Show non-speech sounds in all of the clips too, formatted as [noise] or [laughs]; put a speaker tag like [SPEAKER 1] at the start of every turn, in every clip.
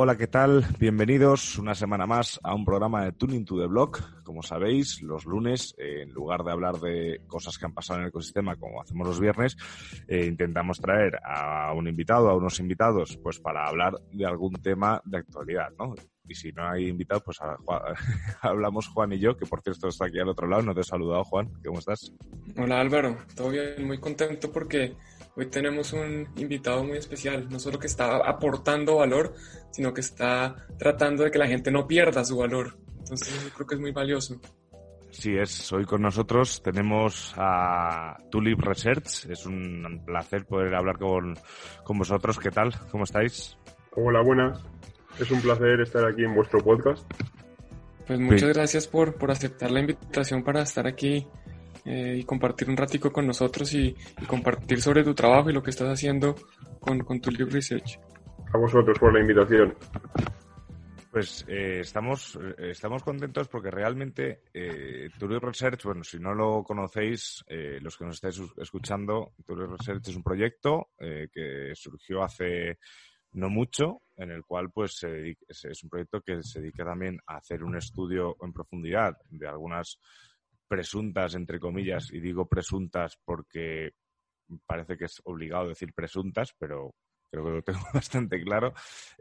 [SPEAKER 1] Hola, ¿qué tal? Bienvenidos una semana más a un programa de Tuning to the Block. Como sabéis, los lunes, eh, en lugar de hablar de cosas que han pasado en el ecosistema como hacemos los viernes, eh, intentamos traer a un invitado, a unos invitados, pues para hablar de algún tema de actualidad, ¿no? Y si no hay invitado, pues [laughs] hablamos Juan y yo, que por cierto está aquí al otro lado. No te saludado, Juan. ¿Cómo estás?
[SPEAKER 2] Hola Álvaro, todo bien, muy contento porque Hoy tenemos un invitado muy especial, no solo que está aportando valor, sino que está tratando de que la gente no pierda su valor. Entonces yo creo que es muy valioso.
[SPEAKER 1] Sí, es. Hoy con nosotros tenemos a Tulip Research. Es un placer poder hablar con, con vosotros. ¿Qué tal? ¿Cómo estáis?
[SPEAKER 3] Hola, buenas. Es un placer estar aquí en vuestro podcast.
[SPEAKER 2] Pues muchas gracias por, por aceptar la invitación para estar aquí eh, y compartir un ratico con nosotros y, compartir sobre tu trabajo y lo que estás haciendo con, con tu Live Research.
[SPEAKER 3] A vosotros por la invitación.
[SPEAKER 1] Pues eh, estamos, eh, estamos contentos porque realmente eh, Research, bueno, si no lo conocéis, eh, los que nos estáis escuchando, Turing Research es un proyecto que surgió hace no mucho, en el cual pues es un proyecto que se dedica también a hacer un estudio en profundidad de algunas presuntas, entre comillas, y digo presuntas porque parece que es obligado decir presuntas, pero creo que lo tengo [laughs] bastante claro,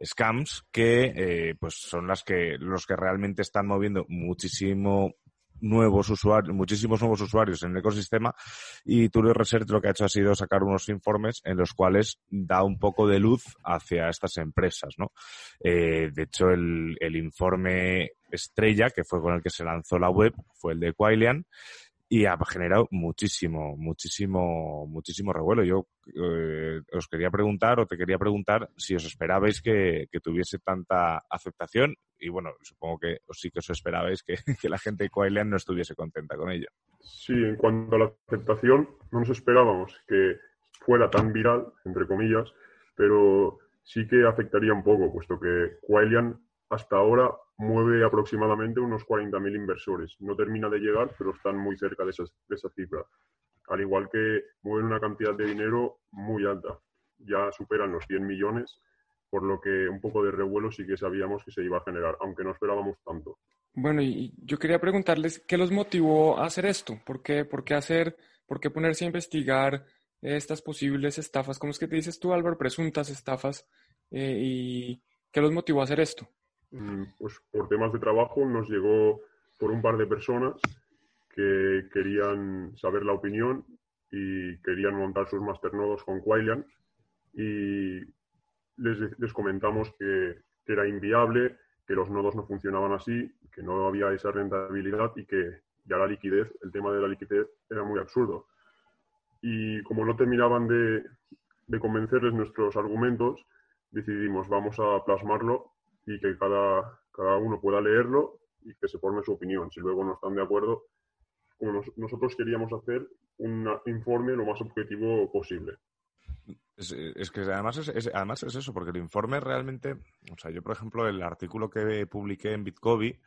[SPEAKER 1] scams que eh, pues son las que los que realmente están moviendo muchísimo nuevos usuarios, muchísimos nuevos usuarios en el ecosistema y Tulio Research lo que ha hecho ha sido sacar unos informes en los cuales da un poco de luz hacia estas empresas, ¿no? Eh, de hecho, el, el informe estrella, que fue con el que se lanzó la web, fue el de Quailian y ha generado muchísimo, muchísimo, muchísimo revuelo. Yo eh, os quería preguntar o te quería preguntar si os esperabais que, tuviese tanta aceptación y bueno, supongo que sí que os esperabais que, [laughs] la gente de Coailean no estuviese contenta con ello.
[SPEAKER 3] Sí, en cuanto a la aceptación, no nos esperábamos que fuera tan viral, entre comillas, pero sí que afectaría un poco, puesto que Quailian hasta ahora mueve aproximadamente unos 40.000 inversores. No termina de llegar, pero están muy cerca de, de esa cifra. Al igual que mueven una cantidad de dinero muy alta. Ya superan los 100 millones, por lo que un poco de revuelo sí que sabíamos que se iba a generar, aunque no esperábamos tanto.
[SPEAKER 2] Bueno, y yo quería preguntarles qué los motivó a hacer esto. ¿Por qué, por qué hacer, por qué ponerse a investigar estas posibles estafas? ¿Cómo es que te dices tú, Álvaro? Presuntas estafas. Eh, ¿Y qué los motivó a hacer esto?
[SPEAKER 3] Mm, pues por temas de trabajo nos llegó por un par de personas que querían saber la opinión y querían montar sus masternodos con Quailian y les, comentamos que, era inviable, que los nodos no funcionaban así, que no había esa rentabilidad y que ya la liquidez, el tema de la liquidez era muy absurdo. Y como no terminaban de, de convencerles nuestros argumentos, decidimos vamos a plasmarlo y que cada, cada uno pueda leerlo y que se forme su opinión. Si luego no están de acuerdo, como nosotros queríamos hacer un informe lo más objetivo posible.
[SPEAKER 1] Es, que además es, además es eso, porque el informe realmente, o sea, yo por ejemplo el artículo que publiqué en Bitcoin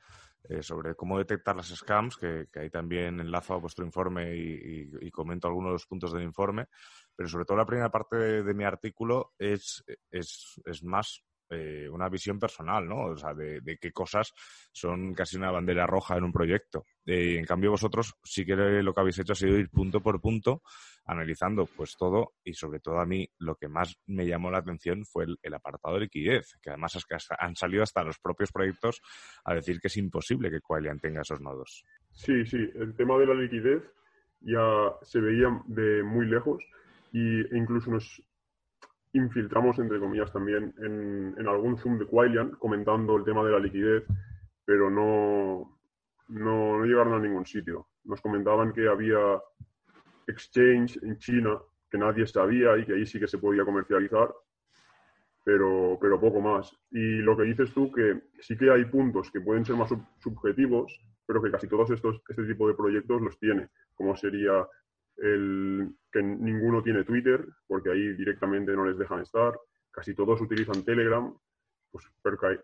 [SPEAKER 1] eh, sobre cómo detectar las scams, que, ahí también enlazo a vuestro informe y, comento algunos de los puntos del informe, pero sobre todo la primera parte de, mi artículo es, es, es más eh, una visión personal, ¿no? O sea, de, qué cosas son casi una bandera roja en un proyecto. Eh, en cambio, vosotros sí que lo que habéis hecho ha sido ir punto por punto analizando pues todo y sobre todo a mí lo que más me llamó la atención fue el, apartado de liquidez, que además han salido hasta los propios proyectos a decir que es imposible que Quailian tenga esos nodos.
[SPEAKER 3] Sí, sí, el tema de la liquidez ya se veía de muy lejos y incluso nos infiltramos, entre comillas, también en, algún Zoom de Quailian comentando el tema de la liquidez, pero no, no, llegaron a ningún sitio. Nos comentaban que había exchange en China que nadie sabía y que ahí sí que se podía comercializar, pero, pero poco más. Y lo que dices tú, que sí que hay puntos que pueden ser más subjetivos, pero que casi todos estos, este tipo de proyectos los tiene, como sería el que ninguno tiene Twitter, porque ahí directamente no les dejan estar, casi todos utilizan Telegram, pues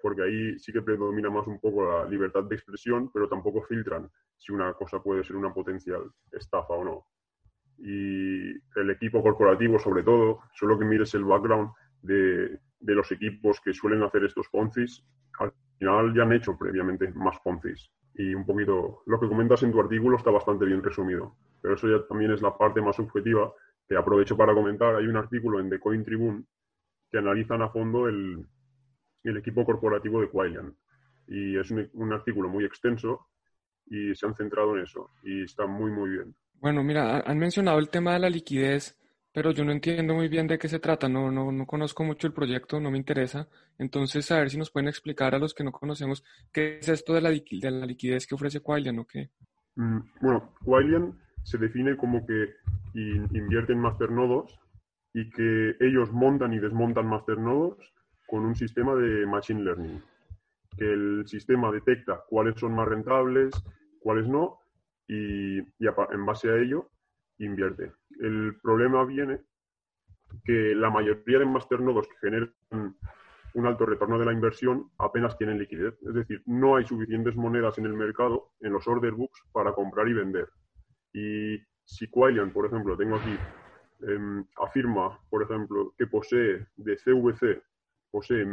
[SPEAKER 3] porque ahí sí que predomina más un poco la libertad de expresión, pero tampoco filtran si una cosa puede ser una potencial estafa o no. Y el equipo corporativo, sobre todo, solo que mires el background de, de los equipos que suelen hacer estos Poncis, al final ya han hecho previamente más Poncis. Y un poquito, lo que comentas en tu artículo está bastante bien resumido. Pero eso ya también es la parte más subjetiva que aprovecho para comentar. Hay un artículo en The Coin Tribune que analizan a fondo el, el equipo corporativo de Quailian. Y es un, artículo muy extenso y se han centrado en eso y está muy, muy bien.
[SPEAKER 2] Bueno, mira, han mencionado el tema de la liquidez, pero yo no entiendo muy bien de qué se trata, no, no, no conozco mucho el proyecto, no me interesa. Entonces, a ver si nos pueden explicar a los que no conocemos qué es esto de la, de la liquidez que ofrece Quailian o qué.
[SPEAKER 3] Mm, bueno, Quailian se define como que invierte en masternodos y que ellos montan y desmontan masternodos con un sistema de Machine Learning, que el sistema detecta cuáles son más rentables, cuáles no, y, en base a ello invierte. El problema viene que la mayoría de masternodos que generan un alto retorno de la inversión apenas tienen liquidez. Es decir, no hay suficientes monedas en el mercado, en los order books, para comprar y vender. Y si Quailian, por ejemplo, tengo aquí, em, afirma, por ejemplo, que posee de CVC posee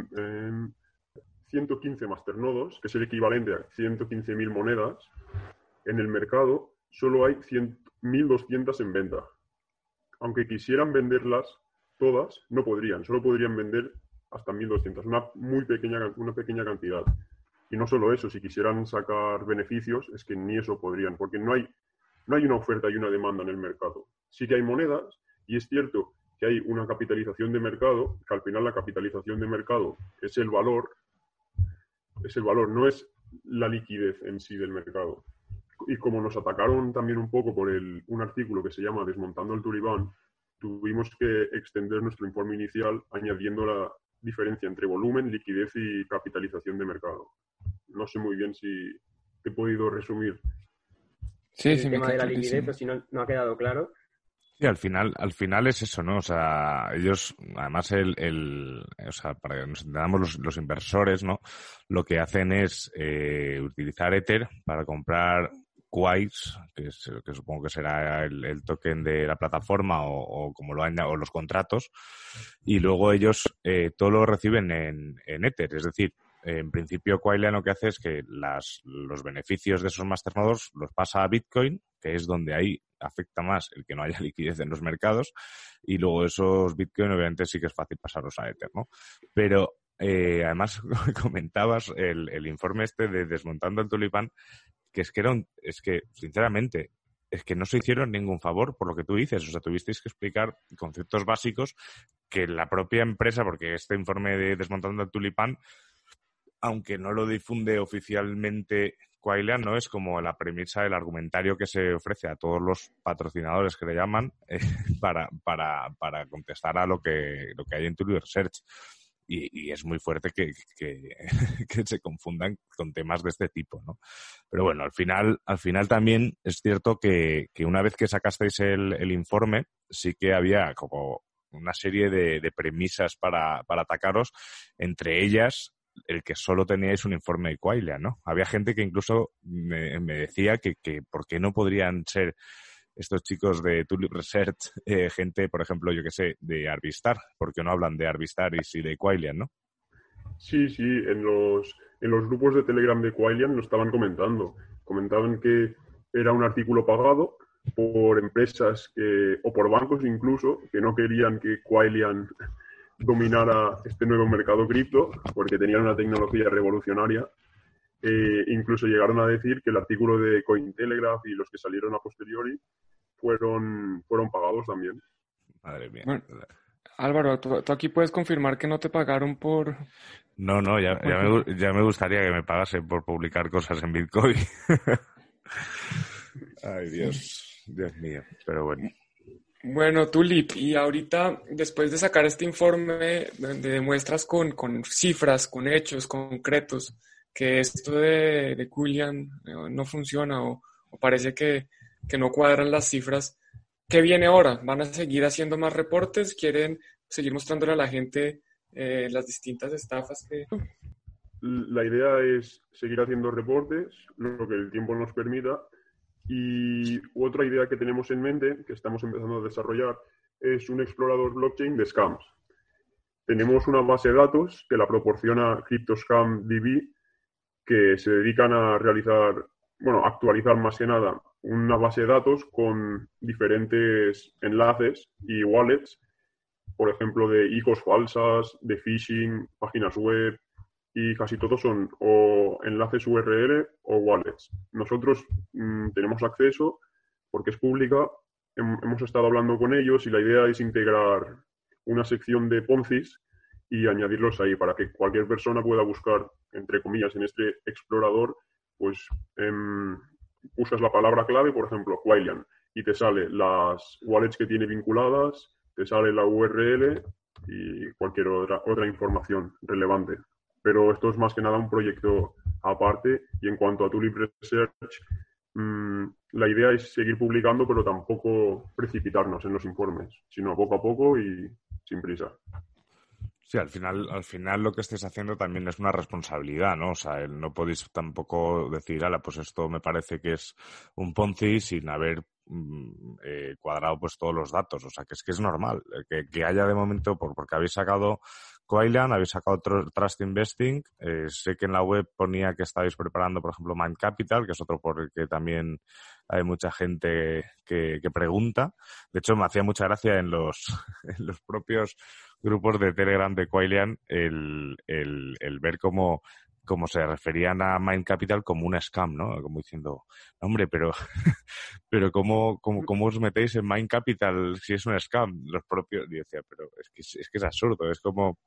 [SPEAKER 3] 115 masternodos, que es el equivalente a 115.000 monedas, en el mercado solo hay 1.200 en venta. Aunque quisieran venderlas todas, no podrían, solo podrían vender hasta 1.200, una muy pequeña, una pequeña cantidad. Y no solo eso, si quisieran sacar beneficios, es que ni eso podrían, porque no hay, no hay una oferta y una demanda en el mercado. Sí que hay monedas, y es cierto que hay una capitalización de mercado, que al final la capitalización de mercado es el valor, es el valor, no es la liquidez en sí del mercado. Y como nos atacaron también un poco por el, un artículo que se llama Desmontando el Turibán, tuvimos que extender nuestro informe inicial añadiendo la diferencia entre volumen, liquidez y capitalización de mercado. No sé muy bien si he podido resumir.
[SPEAKER 4] Sí, el tema de la liquidez, pues si no, no ha quedado claro.
[SPEAKER 1] Sí, al final, al final es eso, ¿no? O sea, ellos, además, el, el o sea, para que nos entendamos los, los inversores, ¿no? Lo que hacen es eh, utilizar Ether para comprar Quais, que, es, que supongo que será el, token de la plataforma o, como lo han, o los contratos, y luego ellos eh, todo lo reciben en, en Ether, es decir, en principio Quailia lo que hace es que los beneficios de esos masternodos los pasa a Bitcoin, que es donde ahí afecta más el que no haya [laughs] liquidez en los mercados, y luego esos Bitcoin obviamente sí que es fácil pasarlos a Ether, ¿no? Pero eh, además [laughs] comentabas el, el, informe este de Desmontando el Tulipán, que es que era un, es que, sinceramente, es que no se hicieron ningún favor por lo que tú dices. O sea, tuvisteis que explicar conceptos básicos que la propia empresa, porque este informe de Desmontando el Tulipán aunque no lo difunde oficialmente Quailia, ¿no? Es como la premisa, el argumentario que se ofrece a todos los patrocinadores que le llaman eh, [laughs] para, para, para, contestar a lo que, lo que hay en Twitter Research. Y, es muy fuerte que, [laughs] que, se confundan con temas de este tipo, ¿no? Pero bueno, al final, al final también es cierto que, una vez que sacasteis el, el, informe, sí que había como una serie de, de premisas para, para atacaros, entre ellas el que solo teníais un informe de Quailia, ¿no? Había gente que incluso me, decía que, que por qué no podrían ser estos chicos de Tulip Research, eh, gente, por ejemplo, yo que sé, de Arbistar, porque no hablan de Arbistar y sí de Quailian, ¿no?
[SPEAKER 3] Sí, sí, en los, en los grupos de Telegram de Quailian lo estaban comentando. Comentaban que era un artículo pagado por empresas que, o por bancos incluso, que no querían que Quailian dominara este nuevo mercado cripto, porque tenían una tecnología revolucionaria. Eh, incluso llegaron a decir que el artículo de Cointelegraph y los que salieron a posteriori fueron, fueron pagados también.
[SPEAKER 1] Madre mía.
[SPEAKER 2] Álvaro, ¿tú, aquí puedes confirmar que no te pagaron por...
[SPEAKER 1] No, no, ya, ya, me, ya me gustaría que me pagasen por publicar cosas en Bitcoin. [laughs] Ay, Dios, Dios mío, pero bueno.
[SPEAKER 2] Bueno, Tulip, y ahorita, después de sacar este informe donde demuestras con, con cifras, con hechos concretos, que esto de, de Julian eh, no funciona o, parece que, que, no cuadran las cifras, ¿qué viene ahora? ¿Van a seguir haciendo más reportes? ¿Quieren seguir mostrándole a la gente eh, las distintas estafas que...
[SPEAKER 3] La idea es seguir haciendo reportes, lo que el tiempo nos permita, y otra idea que tenemos en mente, que estamos empezando a desarrollar, es un explorador blockchain de scams. Tenemos una base de datos que la proporciona CryptoScamDB, que se dedican a realizar, bueno, actualizar más que nada una base de datos con diferentes enlaces y wallets, por ejemplo, de hijos falsas, de phishing, páginas web, y casi todos son o enlaces URL o wallets. Nosotros mm, tenemos acceso porque es pública, hemos estado hablando con ellos y la idea es integrar una sección de Poncis y añadirlos ahí para que cualquier persona pueda buscar, entre comillas, en este explorador, pues em, usas la palabra clave, por ejemplo, Quailian, y te sale las wallets que tiene vinculadas, te sale la URL y cualquier otra, otra información relevante pero esto es más que nada un proyecto aparte y en cuanto a Tulip Research, mm, la idea es seguir publicando, pero tampoco precipitarnos en los informes, sino poco a poco y sin prisa.
[SPEAKER 1] Sí, al final, al final lo que estés haciendo también es una responsabilidad, ¿no? O sea, no podéis tampoco decir, ala, pues esto me parece que es un Ponzi sin haber mm, eh, cuadrado pues todos los datos. O sea, que es que es normal que, que haya de momento, por, porque habéis sacado Coilan, habéis sacado Trust Investing. Eh, sé que en la web ponía que estáis preparando, por ejemplo, Mind Capital, que es otro por el que también hay mucha gente que, pregunta. De hecho, me hacía mucha gracia en los, [laughs] los propios grupos de Telegram de Coilian el, el, ver cómo como se referían a Mind Capital como un scam, ¿no? Como diciendo, hombre, pero, [laughs] pero ¿cómo, cómo, cómo os metéis en Mind Capital si es un scam? Los propios, y decía, pero es que es, que es absurdo, es como,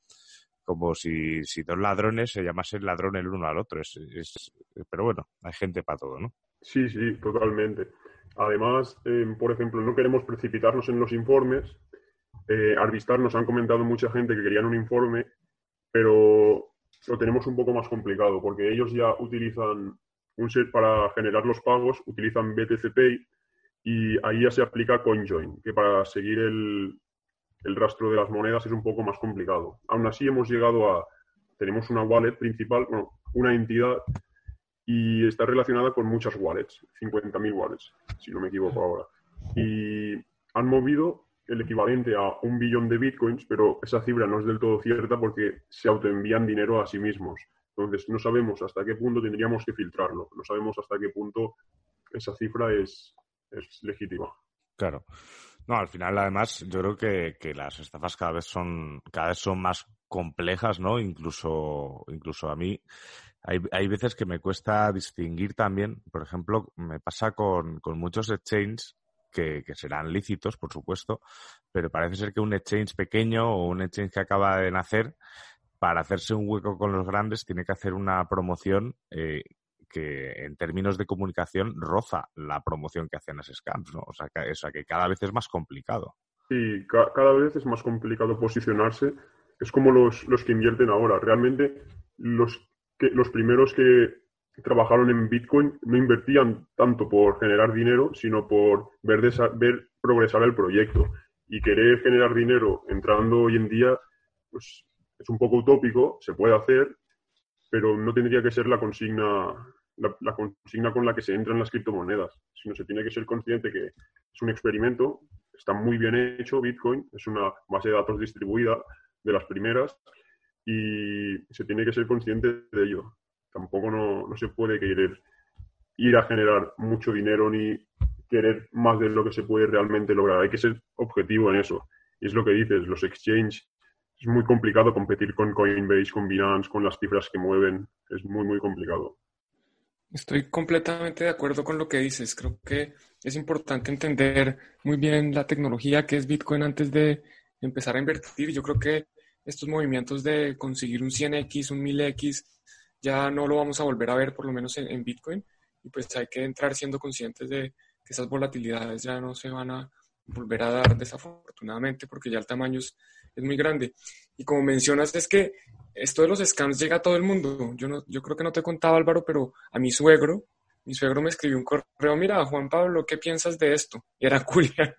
[SPEAKER 1] como si, si dos ladrones se llamasen ladrón el uno al otro. Es, es, pero bueno, hay gente para todo, ¿no?
[SPEAKER 3] Sí, sí, totalmente. Además, em, por ejemplo, no queremos precipitarnos en los informes. Eh, Arvistar nos han comentado mucha gente que querían un informe, pero lo tenemos un poco más complicado porque ellos ya utilizan un set para generar los pagos, utilizan BTC Pay y ahí ya se aplica CoinJoin, que para seguir el, el rastro de las monedas es un poco más complicado. Aún así hemos llegado a, tenemos una wallet principal, bueno, una entidad y está relacionada con muchas wallets, 50.000 wallets, si no me equivoco ahora. Y han movido el equivalente a un billón de bitcoins, pero esa cifra no es del todo cierta porque se autoenvían dinero a sí mismos. Entonces, no sabemos hasta qué punto tendríamos que filtrarlo, no sabemos hasta qué punto esa cifra es, es legítima.
[SPEAKER 1] Claro. No, al final, además, yo creo que, que, las estafas cada vez son, cada vez son más complejas, ¿no? Incluso, incluso a mí, hay, hay veces que me cuesta distinguir también, por ejemplo, me pasa con, con muchos exchanges que, serán lícitos, por supuesto, pero parece ser que un exchange pequeño o un exchange que acaba de nacer, para hacerse un hueco con los grandes, tiene que hacer una promoción eh, que en términos de comunicación roza la promoción que hacen las scams. O sea, que, que cada vez es más complicado.
[SPEAKER 3] Sí, cada vez es más complicado posicionarse. Es como los, los que invierten ahora. Realmente los, que, los primeros que trabajaron en Bitcoin no invertían tanto por generar dinero, sino por ver, ver progresar el proyecto. Y querer generar dinero entrando hoy en día, pues es un poco utópico, se puede hacer, pero no tendría que ser la consigna, la, consigna con la que se entran las criptomonedas, sino se tiene que ser consciente que es un experimento, está muy bien hecho Bitcoin, es una base de datos distribuida de las primeras y se tiene que ser consciente de ello tampoco no, se puede querer ir a generar mucho dinero ni querer más de lo que se puede realmente lograr. Hay que ser objetivo en eso. Y es lo que dices, los exchanges, es muy complicado competir con Coinbase, con Binance, con las cifras que mueven. Es muy, muy complicado.
[SPEAKER 2] Estoy completamente de acuerdo con lo que dices. Creo que es importante entender muy bien la tecnología que es Bitcoin antes de empezar a invertir. Yo creo que estos movimientos de conseguir un 100x, un 1000x, ya no lo vamos a volver a ver, por lo menos en, Bitcoin, y pues hay que entrar siendo conscientes de que esas volatilidades ya no se van a volver a dar desafortunadamente porque ya el tamaño es, es muy grande. Y como mencionas, es que esto de los scams llega a todo el mundo. Yo, no, yo creo que no te contaba Álvaro, pero a mi suegro, mi suegro me escribió un correo, mira, Juan Pablo, ¿qué piensas de esto? Y era [laughs] Julián.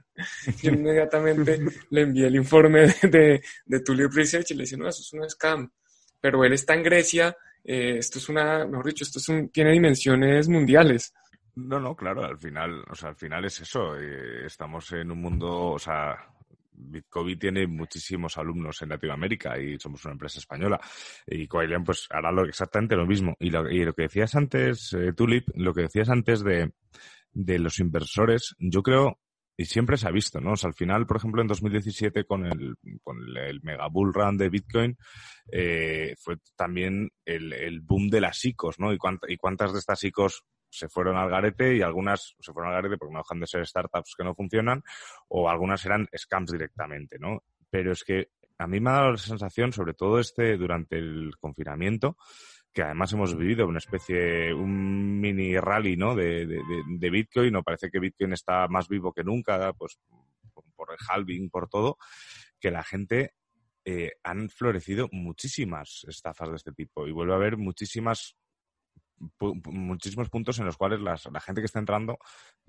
[SPEAKER 2] Yo inmediatamente [laughs] le envié el informe de, de, Tulip Research y le dije, no, eso es un scam. Pero él está en Grecia, eh, esto es una, mejor dicho, esto es un, tiene dimensiones mundiales.
[SPEAKER 1] No, no, claro, al final, o sea, al final es eso. Eh, estamos en un mundo, o sea, Bitcoin tiene muchísimos alumnos en Latinoamérica y somos una empresa española. Y Coilian pues hará lo, exactamente lo mismo. Y lo, que decías antes, eh, Tulip, lo que decías antes de, de los inversores, yo creo, y siempre se ha visto, ¿no? O sea, al final, por ejemplo, en 2017 con el, con el mega bull run de Bitcoin, eh, fue también el, el, boom de las ICOs, ¿no? Y, y cuántas de estas ICOs se fueron al garete y algunas se fueron al garete porque no dejan de ser startups que no funcionan o algunas eran scams directamente, ¿no? Pero es que a mí me ha dado la sensación, sobre todo este durante el confinamiento, que además hemos vivido una especie, un mini rally, ¿no? De, de, de Bitcoin, no parece que Bitcoin está más vivo que nunca, pues por el halving, por todo, que la gente eh, han florecido muchísimas estafas de este tipo y vuelve a haber muchísimas muchísimos puntos en los cuales la gente que está entrando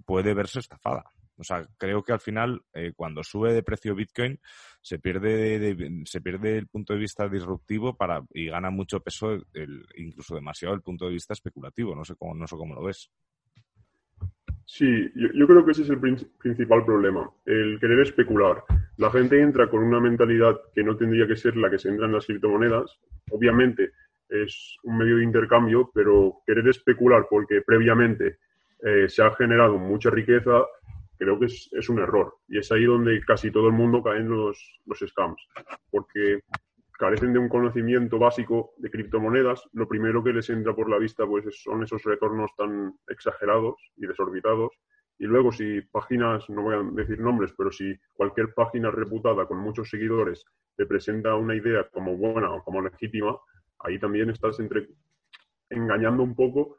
[SPEAKER 1] puede verse estafada. O sea, creo que al final, eh, cuando sube de precio Bitcoin, se pierde, se pierde el punto de vista disruptivo para, y gana mucho peso, incluso demasiado el punto de vista especulativo. No sé cómo, no sé cómo lo ves.
[SPEAKER 3] Sí, yo, yo creo que ese es el principal problema, el querer especular. La gente entra con una mentalidad que no tendría que ser la que se entra en las criptomonedas. Obviamente, es un medio de intercambio, pero querer especular porque previamente eh, se ha generado mucha riqueza, creo que es, un error. Y es ahí donde casi todo el mundo cae en los, los scams, porque carecen de un conocimiento básico de criptomonedas. Lo primero que les entra por la vista pues, son esos retornos tan exagerados y desorbitados. Y luego, si páginas, no voy a decir nombres, pero si cualquier página reputada con muchos seguidores te presenta una idea como buena o como legítima, ahí también estás entre, engañando un poco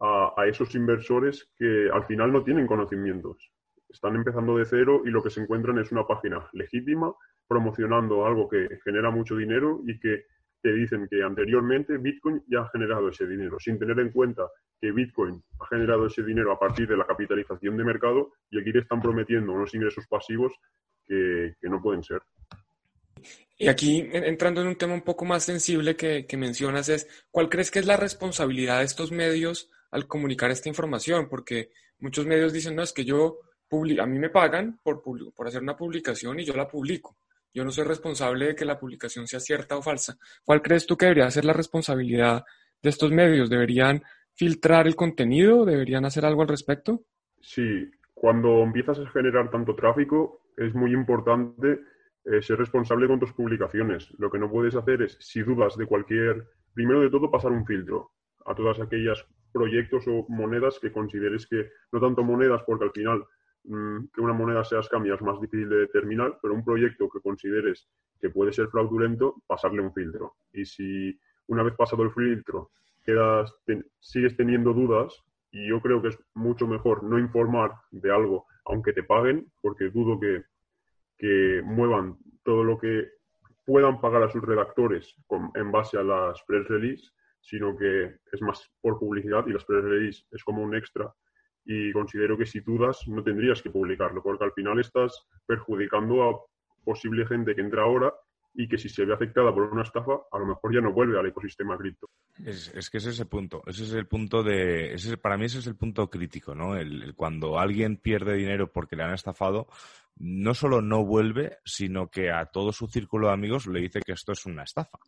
[SPEAKER 3] a, esos inversores que al final no tienen conocimientos. Están empezando de cero y lo que se encuentran es una página legítima promocionando algo que genera mucho dinero y que te dicen que anteriormente Bitcoin ya ha generado ese dinero, sin tener en cuenta que Bitcoin ha generado ese dinero a partir de la capitalización de mercado y aquí le están prometiendo unos ingresos pasivos que no pueden ser.
[SPEAKER 2] Y aquí, entrando en un tema un poco más sensible que, mencionas, es ¿cuál crees que es la responsabilidad de estos medios al comunicar esta información? Porque muchos medios dicen, no, es que yo, a mí me pagan por, por hacer una publicación y yo la publico. Yo no soy responsable de que la publicación sea cierta o falsa. ¿Cuál crees tú que debería ser la responsabilidad de estos medios? ¿Deberían filtrar el contenido? ¿Deberían hacer algo al respecto?
[SPEAKER 3] Sí, cuando empiezas a generar tanto tráfico, es muy importante eh, ser responsable con tus publicaciones. Lo que no puedes hacer es, si dudas de cualquier, primero de todo, pasar un filtro a todas aquellas proyectos o monedas que consideres que, no tanto monedas, porque al final que una moneda sea escamia es más difícil de determinar, pero un proyecto que consideres que puede ser fraudulento, pasarle un filtro. Y si una vez pasado el filtro sigues teniendo dudas, y yo creo que es mucho mejor no informar de algo aunque te paguen, porque dudo que que muevan todo lo que puedan pagar a sus redactores en base a las press release, sino que es más por publicidad y las press release es como un extra. Y considero que si dudas no tendrías que publicarlo, porque al final estás perjudicando a posible gente que entra ahora y que si se ve afectada por una estafa, a lo mejor ya no vuelve al ecosistema cripto.
[SPEAKER 1] Es, es que ese es el punto, ese es el punto de, ese, para mí ese es el punto crítico, ¿no? El, cuando alguien pierde dinero porque le han estafado, no solo no vuelve, sino que a todo su círculo de amigos le dice que esto es una estafa.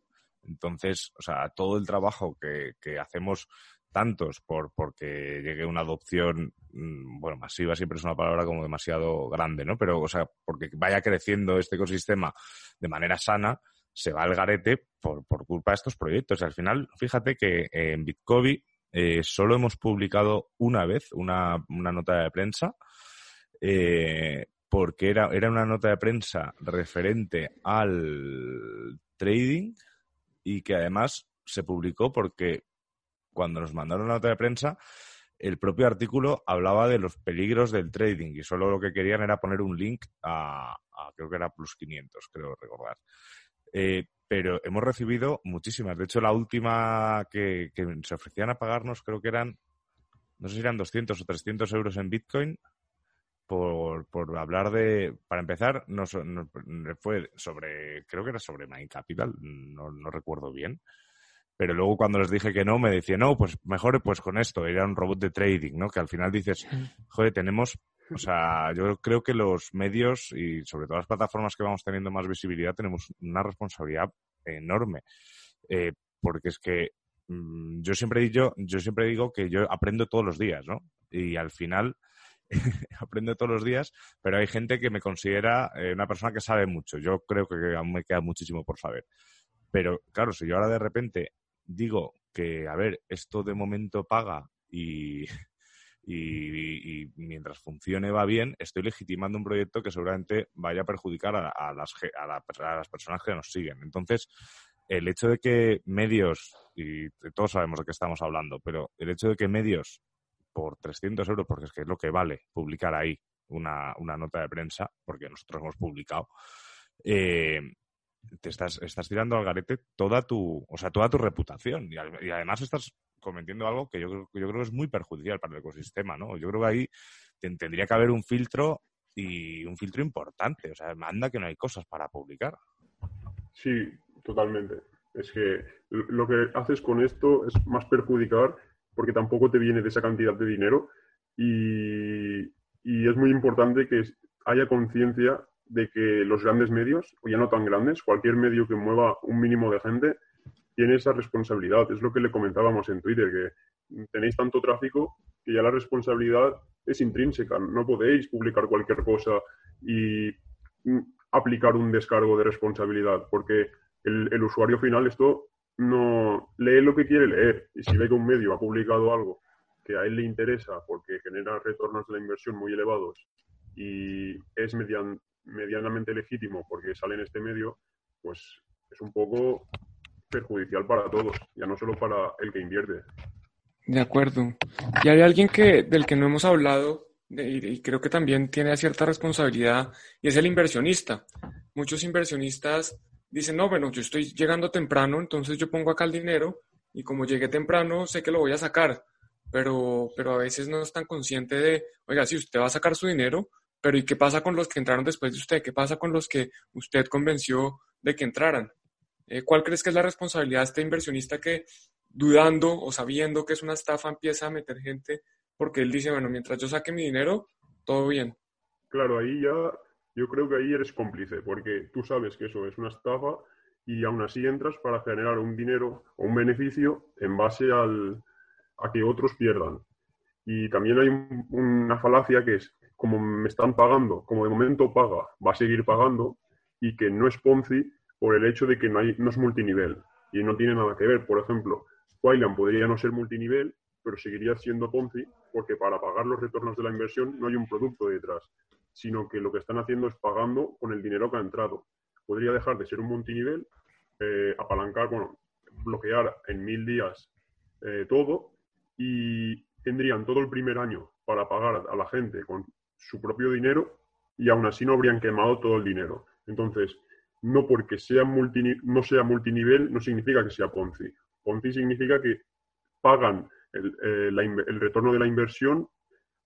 [SPEAKER 1] Entonces, o sea, todo el trabajo que, que hacemos tantos por porque llegue una adopción, mm, bueno, masiva siempre es una palabra como demasiado grande, ¿no? Pero, o sea, porque vaya creciendo este ecosistema de manera sana, se va al garete por, por culpa de estos proyectos. Al final, fíjate que en Bitcoin eh, solo hemos publicado una vez una, una nota de prensa, eh, porque era, era una nota de prensa referente al trading y que además se publicó porque cuando nos mandaron la nota de prensa, el propio artículo hablaba de los peligros del trading y solo lo que querían era poner un link a, creo que era plus 500, creo recordar. Eh, pero hemos recibido muchísimas. De hecho, la última que, se ofrecían a pagarnos creo que eran, no sé si eran 200 o 300 euros en Bitcoin por, por hablar de, para empezar, no, fue sobre, creo que era sobre Mind Capital, no, no recuerdo bien. Pero luego cuando les dije que no, me decían, no, pues mejor pues con esto, era un robot de trading, ¿no? Que al final dices, joder, tenemos, o sea, yo creo que los medios y sobre todo las plataformas que vamos teniendo más visibilidad tenemos una responsabilidad enorme. Eh, porque es que mm, yo siempre digo, yo siempre digo que yo aprendo todos los días, ¿no? Y al final [laughs] aprendo todos los días, pero hay gente que me considera eh, una persona que sabe mucho. Yo creo que aún me queda muchísimo por saber. Pero claro, si yo ahora de repente digo que, a ver, esto de momento paga [laughs] y, y, mientras funcione va bien, estoy legitimando un proyecto que seguramente vaya a perjudicar a, las, a, las personas que nos siguen. Entonces, el hecho de que medios, y todos sabemos de qué estamos hablando, pero el hecho de que medios por 300 euros, porque es que es lo que vale publicar ahí una, una nota de prensa, porque nosotros hemos publicado, eh, te estás, estás tirando al garete toda tu, o sea, toda tu reputación. Y, además estás cometiendo algo que yo, yo creo que es muy perjudicial para el ecosistema, ¿no? Yo creo que ahí tendría que haber un filtro y un filtro importante. O sea, manda que no hay cosas para publicar.
[SPEAKER 3] Sí, totalmente. Es que lo que haces con esto es más perjudicar porque tampoco te viene de esa cantidad de dinero y, y es muy importante que haya conciencia de que los grandes medios, o ya no tan grandes, cualquier medio que mueva un mínimo de gente, tiene esa responsabilidad. Es lo que le comentábamos en Twitter, que tenéis tanto tráfico que ya la responsabilidad es intrínseca. No podéis publicar cualquier cosa y mm, aplicar un descargo de responsabilidad, porque el, usuario final esto no lee lo que quiere leer. Y si ve que un medio ha publicado algo que a él le interesa porque genera retornos de la inversión muy elevados y es mediante medianamente legítimo porque sale en este medio, pues es un poco perjudicial para todos, ya no solo para el que invierte.
[SPEAKER 2] De acuerdo. Y hay alguien que, del que no hemos hablado y creo que también tiene cierta responsabilidad y es el inversionista. Muchos inversionistas dicen, no, bueno, yo estoy llegando temprano, entonces yo pongo acá el dinero y como llegué temprano sé que lo voy a sacar, pero, pero a veces no están conscientes de, oiga, si usted va a sacar su dinero, pero ¿y qué pasa con los que entraron después de usted? ¿Qué pasa con los que usted convenció de que entraran? Eh, ¿Cuál crees que es la responsabilidad de este inversionista que dudando o sabiendo que es una estafa empieza a meter gente porque él dice, bueno, mientras yo saque mi dinero, todo bien?
[SPEAKER 3] Claro, ahí ya yo creo que ahí eres cómplice, porque tú sabes que eso es una estafa y aún así entras para generar un dinero o un beneficio en base al, a que otros pierdan. Y también hay una falacia que es, como me están pagando, como de momento paga, va a seguir pagando y que no es Ponzi por el hecho de que no, hay, no es multinivel y no tiene nada que ver. Por ejemplo, Quailan podría no ser multinivel, pero seguiría siendo Ponzi porque para pagar los retornos de la inversión no hay un producto detrás, sino que lo que están haciendo es pagando con el dinero que ha entrado. Podría dejar de ser un multinivel, eh, apalancar, bueno, bloquear en mil días eh, todo y tendrían todo el primer año para pagar a la gente con su propio dinero y aún así no habrían quemado todo el dinero. Entonces, no porque sea no sea multinivel no significa que sea Ponzi. Ponzi significa que pagan el, eh, el retorno de la inversión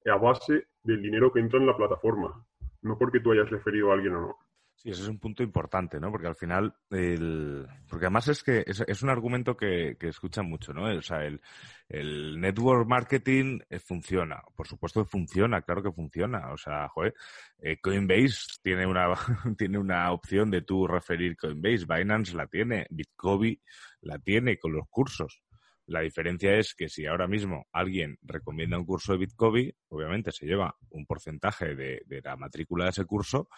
[SPEAKER 3] a base del dinero que entra en la plataforma, no porque tú hayas referido a alguien o no.
[SPEAKER 1] Sí, ese es un punto importante, ¿no? Porque al final, el... porque además es que es, un argumento que, que, escuchan mucho, ¿no? O sea, el, el network marketing eh, funciona. Por supuesto que funciona, claro que funciona. O sea, joder, eh, Coinbase tiene una, [laughs] tiene una opción de tú referir Coinbase, Binance la tiene, Bitcoin la tiene con los cursos. La diferencia es que si ahora mismo alguien recomienda un curso de Bitcoin, obviamente se lleva un porcentaje de, de la matrícula de ese curso,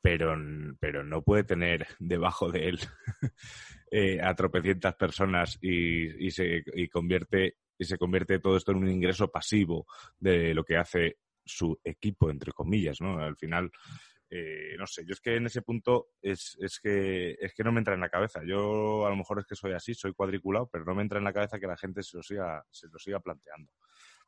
[SPEAKER 1] pero, pero no puede tener [laughs] debajo de él [laughs] eh, a tropecientas personas y, y, se, y, convierte, y se convierte todo esto en un ingreso pasivo de lo que hace su equipo, entre comillas, ¿no? Al final, eh, no sé, yo es que en ese punto es, es, que, es que no me entra en la cabeza. Yo a lo mejor es que soy así, soy cuadriculado, pero no me entra en la cabeza que la gente se lo siga, se lo siga planteando.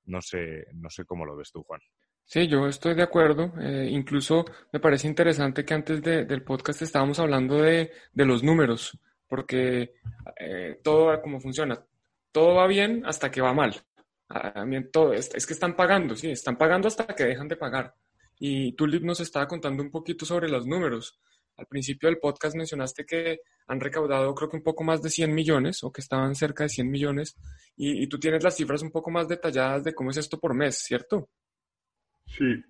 [SPEAKER 1] No sé, no sé cómo lo ves tú, Juan.
[SPEAKER 2] Sí, yo estoy de acuerdo. Eh, incluso me parece interesante que antes del podcast estábamos hablando de, los números, porque eh, todo va como funciona. Todo va bien hasta que va mal. Ah, todo, es, es, que están pagando, sí, están pagando hasta que dejan de pagar. Y Tulip nos estaba contando un poquito sobre los números. Al principio del podcast mencionaste que han recaudado creo que un poco más de 100 millones o que estaban cerca de 100 millones y, tú tienes las cifras un poco más detalladas de cómo es esto por mes, ¿cierto?
[SPEAKER 3] Sí.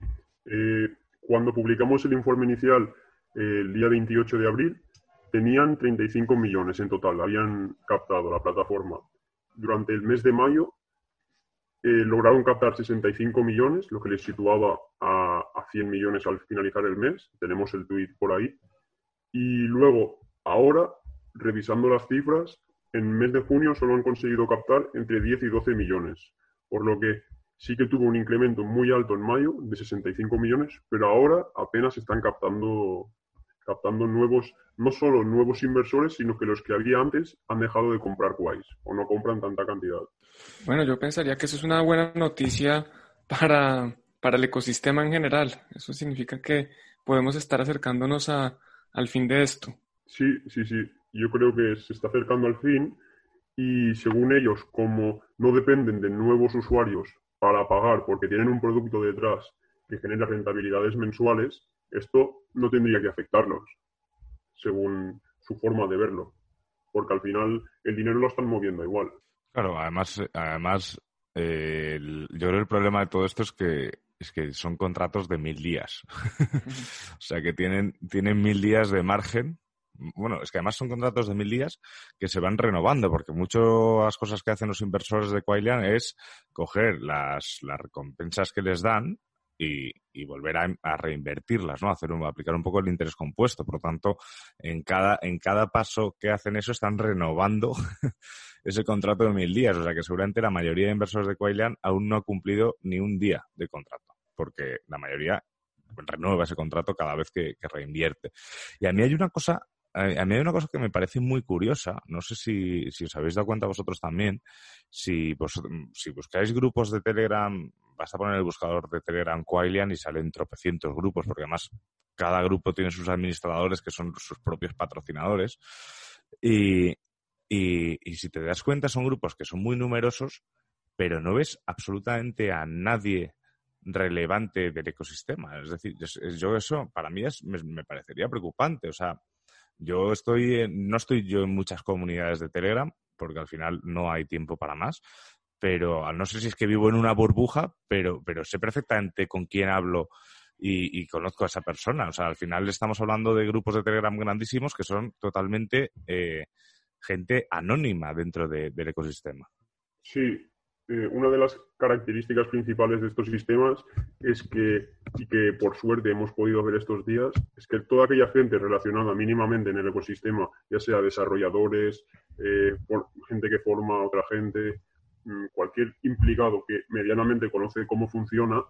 [SPEAKER 3] Eh, cuando publicamos el informe inicial eh, el día 28 de abril, tenían 35 millones en total, habían captado la plataforma. Durante el mes de mayo eh, lograron captar 65 millones, lo que les situaba a, a 100 millones al finalizar el mes. Tenemos el tweet por ahí. Y luego, ahora, revisando las cifras, en mes de junio solo han conseguido captar entre 10 y 12 millones, por lo que sí que tuvo un incremento muy alto en mayo de 65 millones, pero ahora apenas están captando, captando nuevos, no solo nuevos inversores, sino que los que había antes han dejado de comprar Wise o no compran tanta cantidad.
[SPEAKER 2] Bueno, yo pensaría que eso es una buena noticia para, para el ecosistema en general. Eso significa que podemos estar acercándonos a, al fin de esto.
[SPEAKER 3] Sí, sí, sí. Yo creo que se está acercando al fin y según ellos, como no dependen de nuevos usuarios para pagar porque tienen un producto detrás que genera rentabilidades mensuales, esto no tendría que afectarlos, según su forma de verlo, porque al final el dinero lo están moviendo igual.
[SPEAKER 1] Claro, además, además eh, yo creo que el problema de todo esto es que es que son contratos de mil días. [laughs] o sea que tienen, tienen mil días de margen. Bueno, es que además son contratos de mil días que se van renovando, porque muchas cosas que hacen los inversores de Quailian es coger las, las recompensas que les dan y, volver a, reinvertirlas, ¿no? Hacer un, aplicar un poco el interés compuesto. Por lo tanto, en cada, en cada paso que hacen eso están renovando [laughs] ese contrato de mil días. O sea que seguramente la mayoría de inversores de Quailian aún no ha cumplido ni un día de contrato porque la mayoría renueva ese contrato cada vez que, reinvierte. Y a mí hay una cosa a mí hay una cosa que me parece muy curiosa, no sé si, os habéis dado cuenta vosotros también, si, si buscáis grupos de Telegram, vas a poner el buscador de Telegram Quailian y salen tropecientos grupos, porque además cada grupo tiene sus administradores que son sus propios patrocinadores. Y, y si te das cuenta son grupos que son muy numerosos, pero no ves absolutamente a nadie relevante del ecosistema. Es decir, yo eso para mí es, me, parecería preocupante. O sea, yo estoy, no estoy yo en muchas comunidades de Telegram porque al final no hay tiempo para más. Pero no sé si es que vivo en una burbuja, pero, pero sé perfectamente con quién hablo y, conozco a esa persona. O sea, al final estamos hablando de grupos de Telegram grandísimos que son totalmente eh, gente anónima dentro del ecosistema.
[SPEAKER 3] Sí, eh, una de las características principales de estos sistemas es que, y que por suerte hemos podido ver estos días, es que toda aquella gente relacionada mínimamente en el ecosistema, ya sea desarrolladores, eh, gente que forma a otra gente, mm, cualquier implicado que medianamente conoce cómo funciona,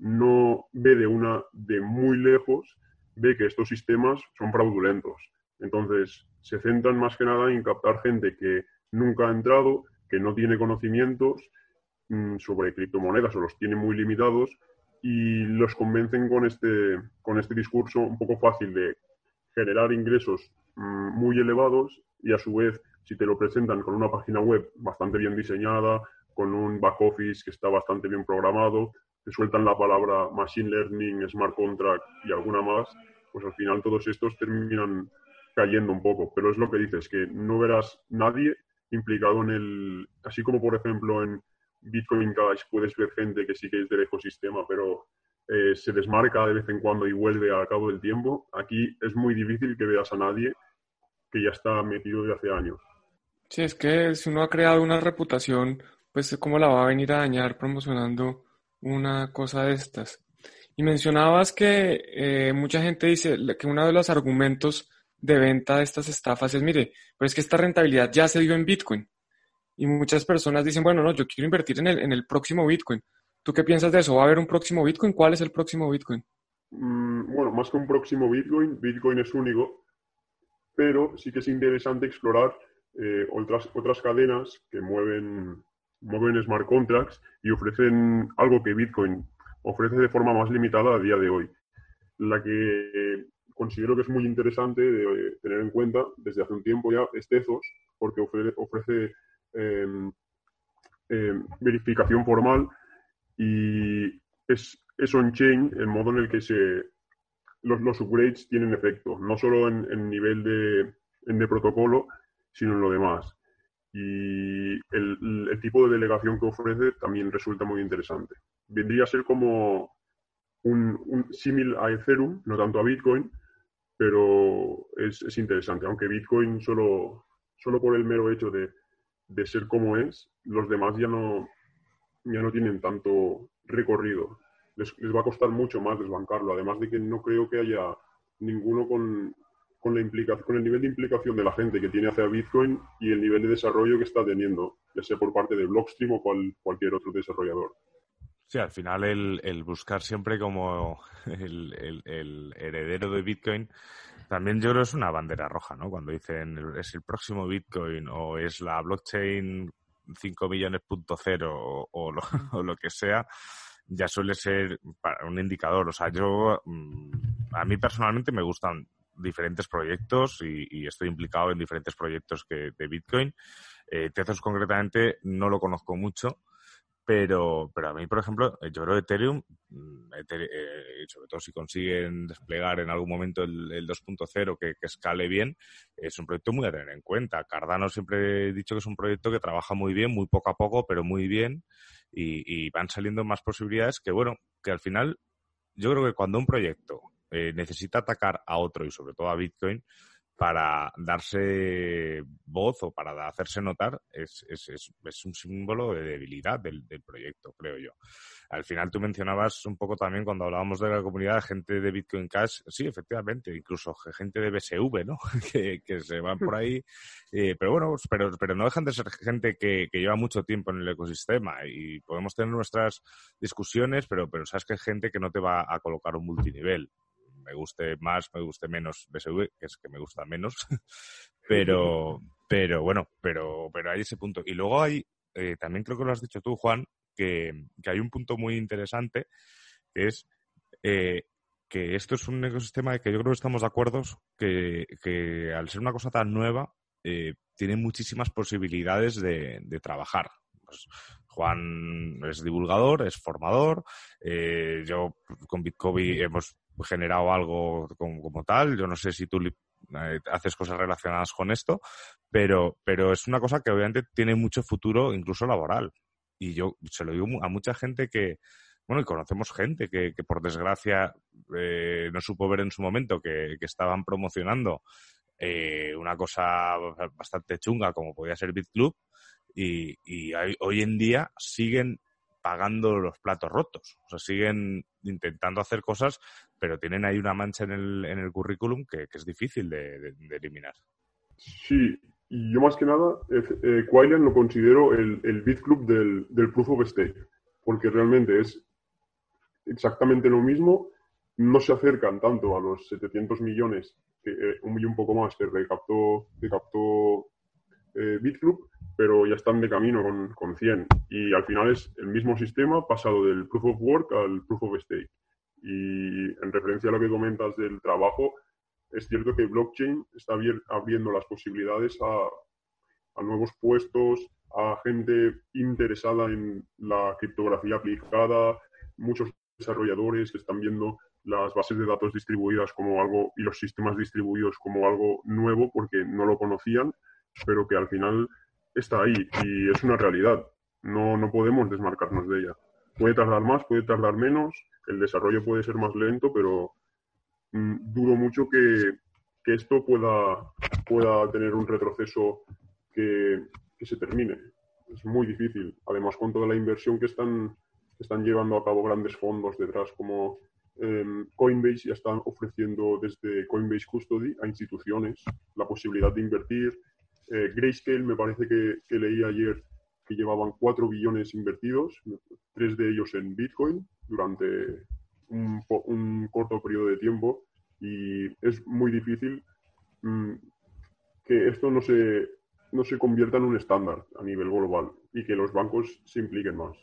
[SPEAKER 3] no ve de una de muy lejos, ve que estos sistemas son fraudulentos. Entonces, se centran más que nada en captar gente que nunca ha entrado, que no tiene conocimientos sobre criptomonedas o los tiene muy limitados y los convencen con este, con este discurso un poco fácil de generar ingresos mm, muy elevados y a su vez si te lo presentan con una página web bastante bien diseñada, con un back office que está bastante bien programado, te sueltan la palabra machine learning, smart contract y alguna más, pues al final todos estos terminan cayendo un poco. Pero es lo que dices, que no verás nadie implicado en el, así como por ejemplo en Bitcoin Cash puedes ver gente que sí que es del ecosistema, pero eh, se desmarca de vez en cuando y vuelve al cabo del tiempo. Aquí es muy difícil que veas a nadie que ya está metido de hace años.
[SPEAKER 2] Sí, es que si uno ha creado una reputación, pues cómo la va a venir a dañar promocionando una cosa de estas. Y mencionabas que eh, mucha gente dice que uno de los argumentos de venta de estas estafas es, mire, pero es que esta rentabilidad ya se dio en Bitcoin. Y muchas personas dicen, bueno, no, yo quiero invertir en el, en el próximo Bitcoin. ¿Tú qué piensas de eso? ¿Va a haber un próximo Bitcoin? ¿Cuál es el próximo Bitcoin?
[SPEAKER 3] Mm, bueno, más que un próximo Bitcoin, Bitcoin es único, pero sí que es interesante explorar eh, otras, otras cadenas que mueven mueven smart contracts y ofrecen algo que Bitcoin ofrece de forma más limitada a día de hoy. La que considero que es muy interesante de tener en cuenta desde hace un tiempo ya es Tezos, porque ofrece, em, verificación formal y es, es on-chain el modo en el que se, los, upgrades tienen efecto, no solo en, en nivel de, de protocolo, sino en lo demás. Y el, el, tipo de delegación que ofrece también resulta muy interesante. Vendría a ser como un, un símil a Ethereum, no tanto a Bitcoin, pero es, es, interesante. Aunque Bitcoin solo, solo por el mero hecho de, de ser como es, los demás ya no, ya no tienen tanto recorrido. Les, les, va a costar mucho más desbancarlo, además de que no creo que haya ninguno con, con, la implicación, con el nivel de implicación de la gente que tiene hacia Bitcoin y el nivel de desarrollo que está teniendo, ya sea por parte de Blockstream o cual, cualquier otro desarrollador.
[SPEAKER 1] Sí, al final el, el buscar siempre como el, el, el, heredero de Bitcoin, también yo creo es una bandera roja, ¿no? Cuando dicen es el próximo Bitcoin o es la blockchain 5 millones punto cero o, o, lo, [laughs] o lo que sea, ya suele ser un indicador. O sea, yo, mm, a mí personalmente me gustan diferentes proyectos y, y, estoy implicado en diferentes proyectos que, de Bitcoin. Eh, Tezos concretamente no lo conozco mucho, pero, pero a mí, por ejemplo, yo creo Ethereum, mm, Ethereum eh, sobre todo si consiguen desplegar en algún momento el, el 2.0 que, que, escale bien, es un proyecto muy a tener en cuenta. Cardano siempre he dicho que es un proyecto que trabaja muy bien, muy poco a poco, pero muy bien, y, y van saliendo más posibilidades que, bueno, que al final yo creo que cuando un proyecto eh, necesita atacar a otro y sobre todo a Bitcoin para darse voz o para hacerse notar es, es, es, es un símbolo de debilidad del, proyecto, creo yo. Al final tú mencionabas un poco también cuando hablábamos de la comunidad, gente de Bitcoin Cash, sí, efectivamente, incluso gente de BSV, ¿no? [laughs] que, se van por ahí, eh, pero bueno, pero, no dejan de ser gente que, lleva mucho tiempo en el ecosistema y podemos tener nuestras discusiones, pero, pero sabes que hay gente que no te va a colocar un multinivel me guste más, me guste menos BSV, que es que me gusta menos, [laughs] pero, pero bueno, pero, pero hay ese punto. Y luego hay, eh, también creo que lo has dicho tú, Juan, que, que hay un punto muy interesante, que es eh, que esto es un ecosistema que yo creo que estamos de acuerdo, que, que al ser una cosa tan nueva, eh, tiene muchísimas posibilidades de, de trabajar. Pues Juan es divulgador, es formador. Eh, yo con Bitcoin hemos generado algo como, tal. Yo no sé si tú eh, haces cosas relacionadas con esto, pero, pero es una cosa que obviamente tiene mucho futuro, incluso laboral. Y yo se lo digo a mucha gente que, bueno, y conocemos gente que, que por desgracia eh, no supo ver en su momento que, que estaban promocionando eh, una cosa bastante chunga como podía ser BitClub y, y hoy en día siguen pagando los platos rotos. O sea, siguen intentando hacer cosas, pero tienen ahí una mancha en el, en el currículum que, es difícil de, eliminar.
[SPEAKER 3] Sí, y yo más que nada, eh, lo considero el, el beat club del, del Proof of Stake, porque realmente es exactamente lo mismo, no se acercan tanto a los 700 millones eh, un, y un poco más que recaptó, que eh, BitClub, pero ya están de camino con, con 100. Y al final es el mismo sistema pasado del Proof of Work al Proof of Stake. Y en referencia a lo que comentas del trabajo, es cierto que blockchain está abriendo las posibilidades a, a nuevos puestos, a gente interesada en la criptografía aplicada, muchos desarrolladores que están viendo las bases de datos distribuidas como algo y los sistemas distribuidos como algo nuevo porque no lo conocían, pero que al final está ahí y es una realidad. No, no podemos desmarcarnos de ella. Puede tardar más, puede tardar menos, el desarrollo puede ser más lento, pero mmm, dudo mucho que, que, esto pueda, pueda tener un retroceso que, que, se termine. Es muy difícil. Además, con toda la inversión que están, que están llevando a cabo grandes fondos detrás, como eh, Coinbase ya están ofreciendo desde Coinbase Custody a instituciones la posibilidad de invertir eh, Grayscale me parece que, que, leí ayer que llevaban 4 billones invertidos, tres de ellos en Bitcoin durante un, un corto periodo de tiempo y es muy difícil mmm, que esto no se, no se convierta en un estándar a nivel global y que los bancos se impliquen más.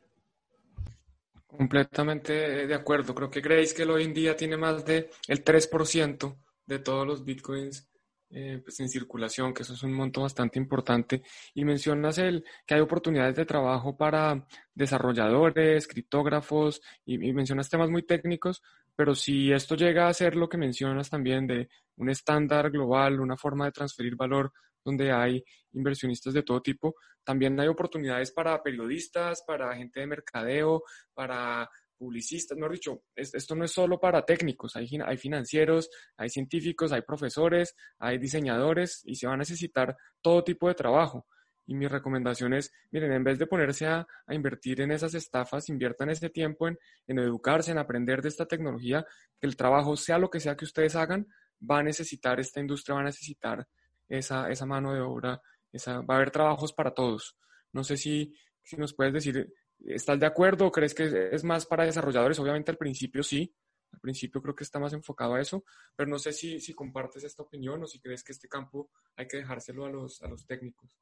[SPEAKER 2] Completamente de acuerdo. Creo que que hoy en día tiene más de el 3% de todos los bitcoins eh, pues en circulación, que eso es un monto bastante importante. Y mencionas el, que hay oportunidades de trabajo para desarrolladores, criptógrafos, y, y, mencionas temas muy técnicos, pero si esto llega a ser lo que mencionas también de un estándar global, una forma de transferir valor donde hay inversionistas de todo tipo, también hay oportunidades para periodistas, para gente de mercadeo, para publicistas, mejor dicho, esto no es solo para técnicos, hay, hay financieros, hay científicos, hay profesores, hay diseñadores y se va a necesitar todo tipo de trabajo. Y mi recomendación es, miren, en vez de ponerse a, invertir en esas estafas, inviertan ese tiempo en, en, educarse, en aprender de esta tecnología, que el trabajo, sea lo que sea que ustedes hagan, va a necesitar, esta industria va a necesitar esa, esa mano de obra, esa, va a haber trabajos para todos. No sé si, si nos puedes decir ¿Estás de acuerdo? ¿Crees que es más para desarrolladores? Obviamente al principio sí, al principio creo que está más enfocado a eso, pero no sé si, compartes esta opinión o si crees que este campo hay que dejárselo a los, a los técnicos.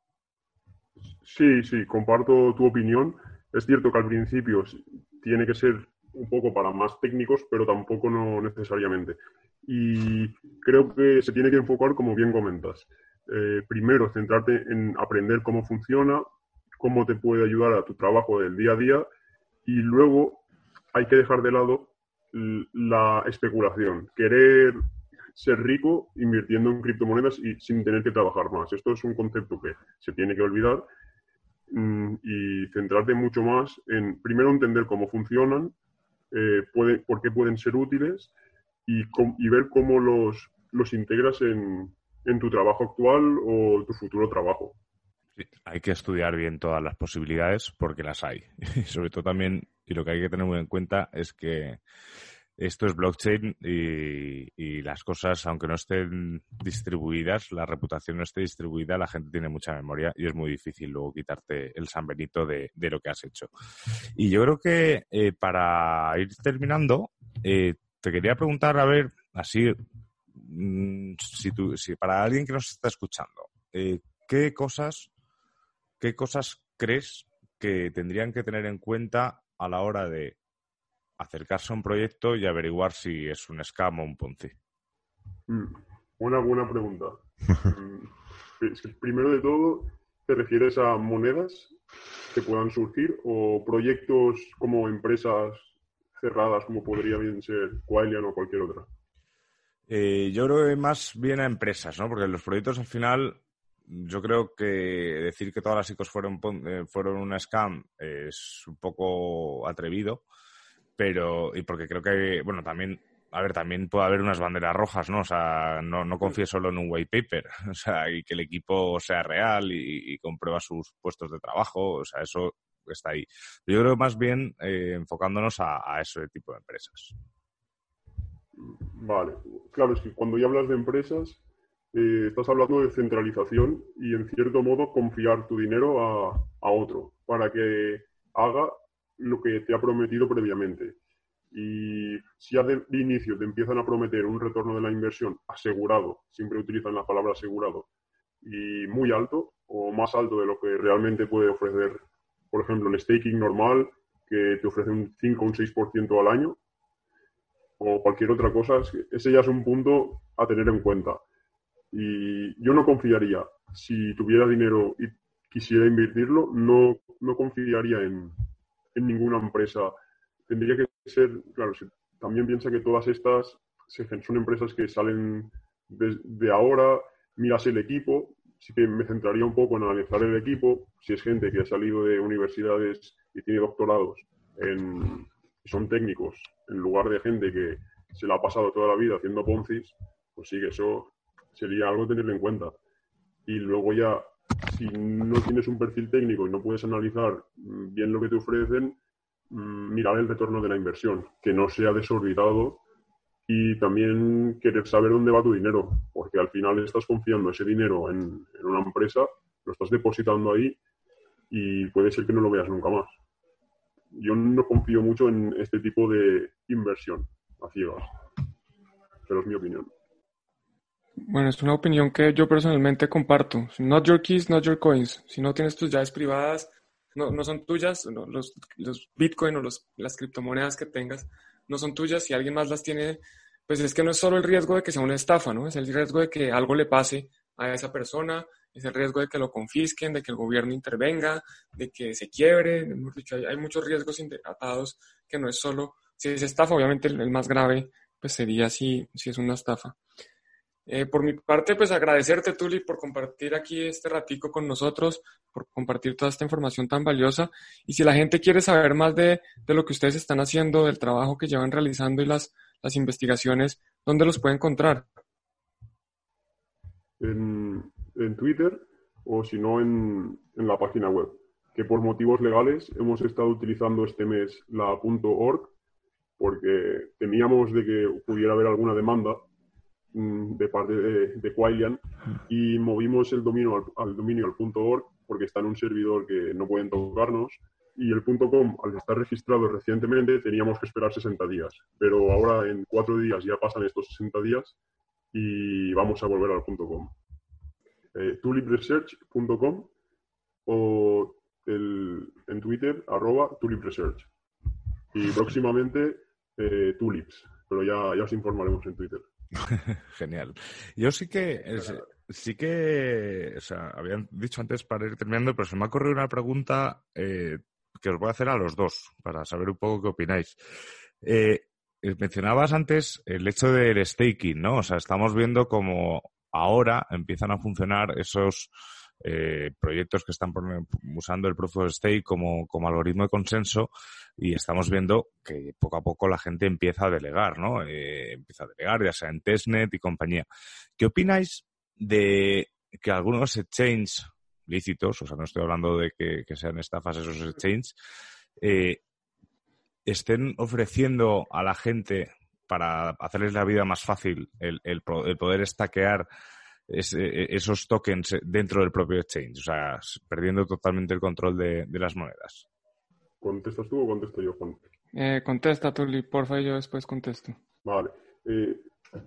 [SPEAKER 3] Sí, sí, comparto tu opinión. Es cierto que al principio tiene que ser un poco para más técnicos, pero tampoco no necesariamente. Y creo que se tiene que enfocar como bien comentas. Eh, primero, centrarte en aprender cómo funciona, cómo te puede ayudar a tu trabajo del día a día y luego hay que dejar de lado la especulación, querer ser rico invirtiendo en criptomonedas y sin tener que trabajar más. Esto es un concepto que se tiene que olvidar mm, y centrarte mucho más en, primero, entender cómo funcionan, eh, por qué pueden ser útiles y, y ver cómo los, los integras en, en tu trabajo actual o tu futuro trabajo
[SPEAKER 1] hay que estudiar bien todas las posibilidades porque las hay. [laughs] Y sobre todo también, y lo que hay que tener muy en cuenta es que esto es blockchain y, las cosas, aunque no estén distribuidas, la reputación no esté distribuida, la gente tiene mucha memoria y es muy difícil luego quitarte el San Benito de, lo que has hecho. Y yo creo que eh, para ir terminando, eh, te quería preguntar, a ver, así, mm, si, tú, si para alguien que nos está escuchando, eh, ¿qué cosas ¿qué cosas crees que tendrían que tener en cuenta a la hora de acercarse a un proyecto y averiguar si es un scam o un Ponzi?
[SPEAKER 3] Mm, una buena pregunta. [laughs] Mm, primero de todo, ¿te refieres a monedas que puedan surgir o proyectos como empresas cerradas como podría bien ser Quailian o cualquier otra?
[SPEAKER 1] Eh, yo creo que más bien a empresas, ¿no? Porque los proyectos al final yo creo que decir que todas las ICOs fueron, eh, fueron una scam es un poco atrevido, pero, y porque creo que, bueno, también, a ver, también puede haber unas banderas rojas, ¿no? O sea, no, no confíe solo en un white paper, [laughs] o sea, y que el equipo sea real y, comprueba sus puestos de trabajo, o sea, eso está ahí. Yo creo más bien eh, enfocándonos a, a ese tipo de empresas.
[SPEAKER 3] Vale, claro, es que cuando ya hablas de empresas, eh, estás hablando de centralización y en cierto modo confiar tu dinero a, a, otro para que haga lo que te ha prometido previamente. Y si ya de, inicio te empiezan a prometer un retorno de la inversión asegurado, siempre utilizan la palabra asegurado, y muy alto o más alto de lo que realmente puede ofrecer, por ejemplo, el staking normal, que te ofrece un 5 o un 6% al año, o cualquier otra cosa, ese ya es un punto a tener en cuenta. Y yo no confiaría, si tuviera dinero y quisiera invertirlo, no, no confiaría en, en ninguna empresa. Tendría que ser, claro, también piensa que todas estas son empresas que salen de, ahora, miras el equipo, sí que me centraría un poco en analizar el equipo, si es gente que ha salido de universidades y tiene doctorados, en, son técnicos, en lugar de gente que se la ha pasado toda la vida haciendo poncis, pues sí que eso sería algo tenerlo en cuenta. Y luego ya, si no tienes un perfil técnico y no puedes analizar mm, bien lo que te ofrecen, mm, mirar el retorno de la inversión, que no sea desorbitado y también querer saber dónde va tu dinero, porque al final estás confiando ese dinero en, una empresa, lo estás depositando ahí y puede ser que no lo veas nunca más. Yo no confío mucho en este tipo de inversión a ciegas, pero es mi opinión.
[SPEAKER 2] Bueno, es una opinión que yo personalmente comparto. Not your keys, not your coins. Si no tienes tus llaves privadas, no, no son tuyas, los, los o los, las criptomonedas que tengas no son tuyas. Si alguien más las tiene, pues es que no es solo el riesgo de que sea una estafa, ¿no? Es el riesgo de que algo le pase a esa persona, es el riesgo de que lo confisquen, de que el gobierno intervenga, de que se quiebre. hay, hay muchos riesgos atados que no es solo, si es estafa, obviamente el, más grave pues sería si, si es una estafa. Eh, por mi parte, pues agradecerte, Tuli, por compartir aquí este ratico con nosotros, por compartir toda esta información tan valiosa. Y si la gente quiere saber más de, de lo que ustedes están haciendo, del trabajo que llevan realizando y las, las investigaciones, ¿dónde los puede encontrar?
[SPEAKER 3] En, en Twitter o si no en, en, la página web, que por motivos legales hemos estado utilizando este mes la .org porque temíamos de que pudiera haber alguna demanda de parte de, de y movimos el dominio al, dominio al punto .org porque está en un servidor que no pueden tocarnos y el punto .com, al estar registrado recientemente, teníamos que esperar 60 días. Pero ahora en cuatro días ya pasan estos 60 días y vamos a volver al punto .com. Eh, tulipresearch.com o el, en Twitter, arroba tulipresearch. Y próximamente eh, tulips, pero ya, ya os informaremos en Twitter. [laughs]
[SPEAKER 1] Genial. Yo sí que, sí que, o sea, habían dicho antes para ir terminando, pero se me ha ocurrido una pregunta eh, que os voy a hacer a los dos para saber un poco qué opináis. Eh, mencionabas antes el hecho del staking, ¿no? O sea, estamos viendo como ahora empiezan a funcionar esos eh, proyectos que están usando el Proof of Stake como, como algoritmo de consenso y estamos viendo que poco a poco la gente empieza a delegar, ¿no? Eh, empieza a delegar, ya sea en testnet y compañía. ¿Qué opináis de que algunos exchanges lícitos, o sea, no estoy hablando de que, sean estafas esos exchanges, eh, estén ofreciendo a la gente para hacerles la vida más fácil el, el, el poder estaquear e, e, esos tokens dentro del propio exchange, o sea, perdiendo totalmente el control de, las monedas.
[SPEAKER 3] ¿Contestas tú o contesto yo, Juan?
[SPEAKER 2] Eh, contesta tú, porfa, y yo después contesto.
[SPEAKER 3] Vale. Eh,